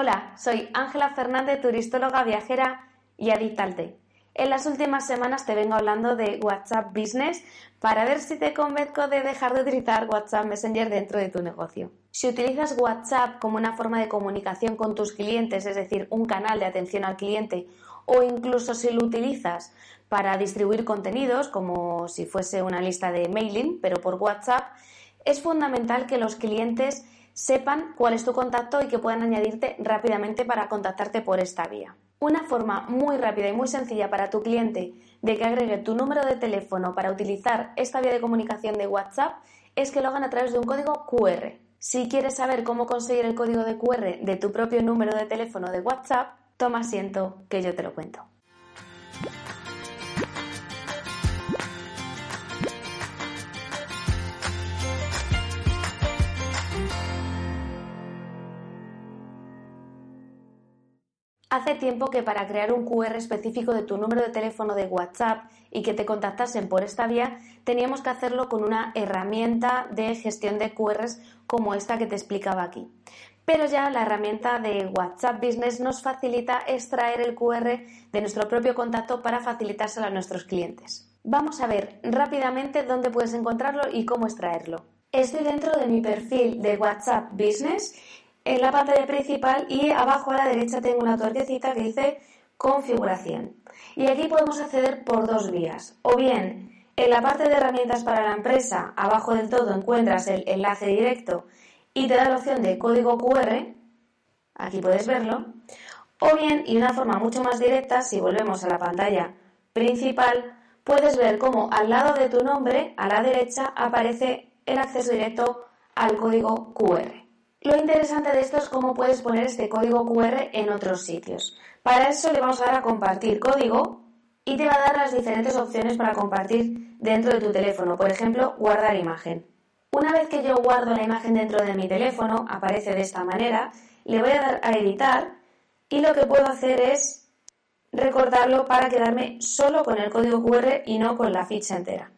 Hola, soy Ángela Fernández, turistóloga, viajera y adicta En las últimas semanas te vengo hablando de WhatsApp Business para ver si te convenzco de dejar de utilizar WhatsApp Messenger dentro de tu negocio. Si utilizas WhatsApp como una forma de comunicación con tus clientes, es decir, un canal de atención al cliente, o incluso si lo utilizas para distribuir contenidos, como si fuese una lista de mailing, pero por WhatsApp, es fundamental que los clientes sepan cuál es tu contacto y que puedan añadirte rápidamente para contactarte por esta vía. Una forma muy rápida y muy sencilla para tu cliente de que agregue tu número de teléfono para utilizar esta vía de comunicación de WhatsApp es que lo hagan a través de un código QR. Si quieres saber cómo conseguir el código de QR de tu propio número de teléfono de WhatsApp, toma asiento que yo te lo cuento. Hace tiempo que para crear un QR específico de tu número de teléfono de WhatsApp y que te contactasen por esta vía, teníamos que hacerlo con una herramienta de gestión de QRs como esta que te explicaba aquí. Pero ya la herramienta de WhatsApp Business nos facilita extraer el QR de nuestro propio contacto para facilitárselo a nuestros clientes. Vamos a ver rápidamente dónde puedes encontrarlo y cómo extraerlo. Estoy dentro de mi perfil de WhatsApp Business en la pantalla principal y abajo a la derecha tengo una tortecita que dice configuración. Y aquí podemos acceder por dos vías. O bien en la parte de herramientas para la empresa, abajo del todo encuentras el enlace directo y te da la opción de código QR, aquí puedes verlo, o bien, y de una forma mucho más directa, si volvemos a la pantalla principal, puedes ver cómo al lado de tu nombre, a la derecha, aparece el acceso directo al código QR. Lo interesante de esto es cómo puedes poner este código QR en otros sitios. Para eso le vamos a dar a compartir código y te va a dar las diferentes opciones para compartir dentro de tu teléfono. Por ejemplo, guardar imagen. Una vez que yo guardo la imagen dentro de mi teléfono, aparece de esta manera, le voy a dar a editar y lo que puedo hacer es recortarlo para quedarme solo con el código QR y no con la ficha entera.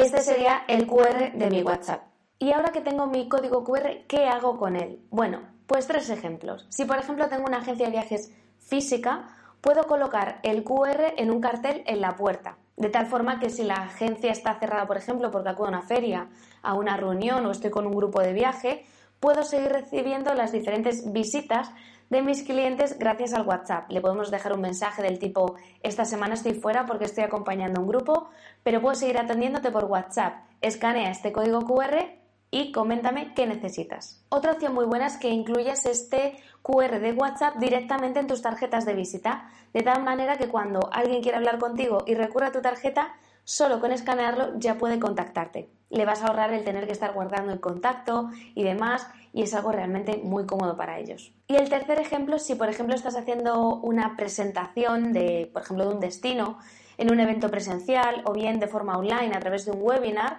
Este sería el QR de mi WhatsApp. Y ahora que tengo mi código QR, ¿qué hago con él? Bueno, pues tres ejemplos. Si por ejemplo tengo una agencia de viajes física, puedo colocar el QR en un cartel en la puerta. De tal forma que si la agencia está cerrada, por ejemplo, porque acudo a una feria, a una reunión o estoy con un grupo de viaje, puedo seguir recibiendo las diferentes visitas de mis clientes gracias al WhatsApp. Le podemos dejar un mensaje del tipo, esta semana estoy fuera porque estoy acompañando un grupo, pero puedo seguir atendiéndote por WhatsApp. Escanea este código QR y coméntame qué necesitas. Otra opción muy buena es que incluyas este QR de WhatsApp directamente en tus tarjetas de visita, de tal manera que cuando alguien quiera hablar contigo y recurra a tu tarjeta, solo con escanearlo ya puede contactarte. Le vas a ahorrar el tener que estar guardando el contacto y demás y es algo realmente muy cómodo para ellos. Y el tercer ejemplo, si por ejemplo estás haciendo una presentación de, por ejemplo, de un destino en un evento presencial o bien de forma online a través de un webinar,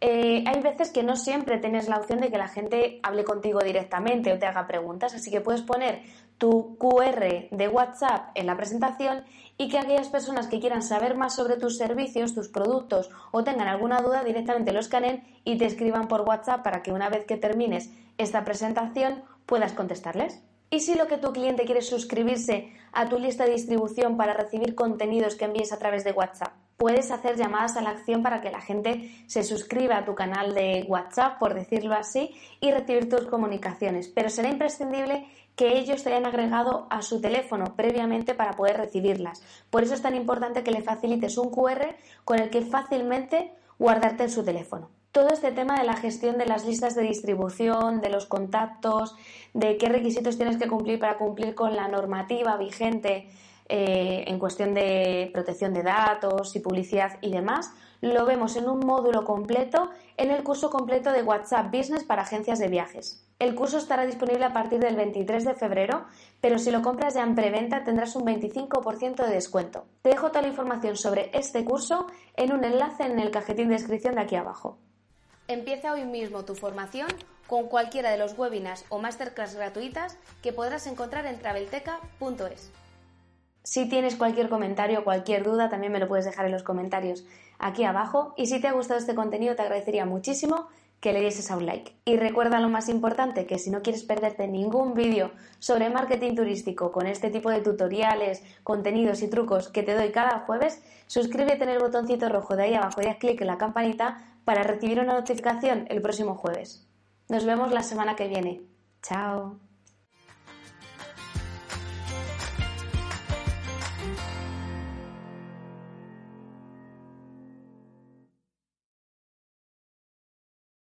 eh, hay veces que no siempre tienes la opción de que la gente hable contigo directamente o te haga preguntas, así que puedes poner tu QR de WhatsApp en la presentación y que aquellas personas que quieran saber más sobre tus servicios, tus productos o tengan alguna duda directamente lo escaneen y te escriban por WhatsApp para que una vez que termines esta presentación puedas contestarles. Y si lo que tu cliente quiere es suscribirse a tu lista de distribución para recibir contenidos que envíes a través de WhatsApp, puedes hacer llamadas a la acción para que la gente se suscriba a tu canal de WhatsApp, por decirlo así, y recibir tus comunicaciones. Pero será imprescindible que ellos te hayan agregado a su teléfono previamente para poder recibirlas. Por eso es tan importante que le facilites un QR con el que fácilmente guardarte en su teléfono. Todo este tema de la gestión de las listas de distribución, de los contactos, de qué requisitos tienes que cumplir para cumplir con la normativa vigente eh, en cuestión de protección de datos y publicidad y demás, lo vemos en un módulo completo en el curso completo de WhatsApp Business para agencias de viajes. El curso estará disponible a partir del 23 de febrero, pero si lo compras ya en preventa tendrás un 25% de descuento. Te dejo toda la información sobre este curso en un enlace en el cajetín de descripción de aquí abajo. Empieza hoy mismo tu formación con cualquiera de los webinars o masterclass gratuitas que podrás encontrar en travelteca.es. Si tienes cualquier comentario o cualquier duda, también me lo puedes dejar en los comentarios. aquí abajo y si te ha gustado este contenido te agradecería muchísimo que le dieses a un like. Y recuerda lo más importante, que si no quieres perderte ningún vídeo sobre marketing turístico con este tipo de tutoriales, contenidos y trucos que te doy cada jueves, suscríbete en el botoncito rojo de ahí abajo y haz clic en la campanita para recibir una notificación el próximo jueves. Nos vemos la semana que viene. Chao.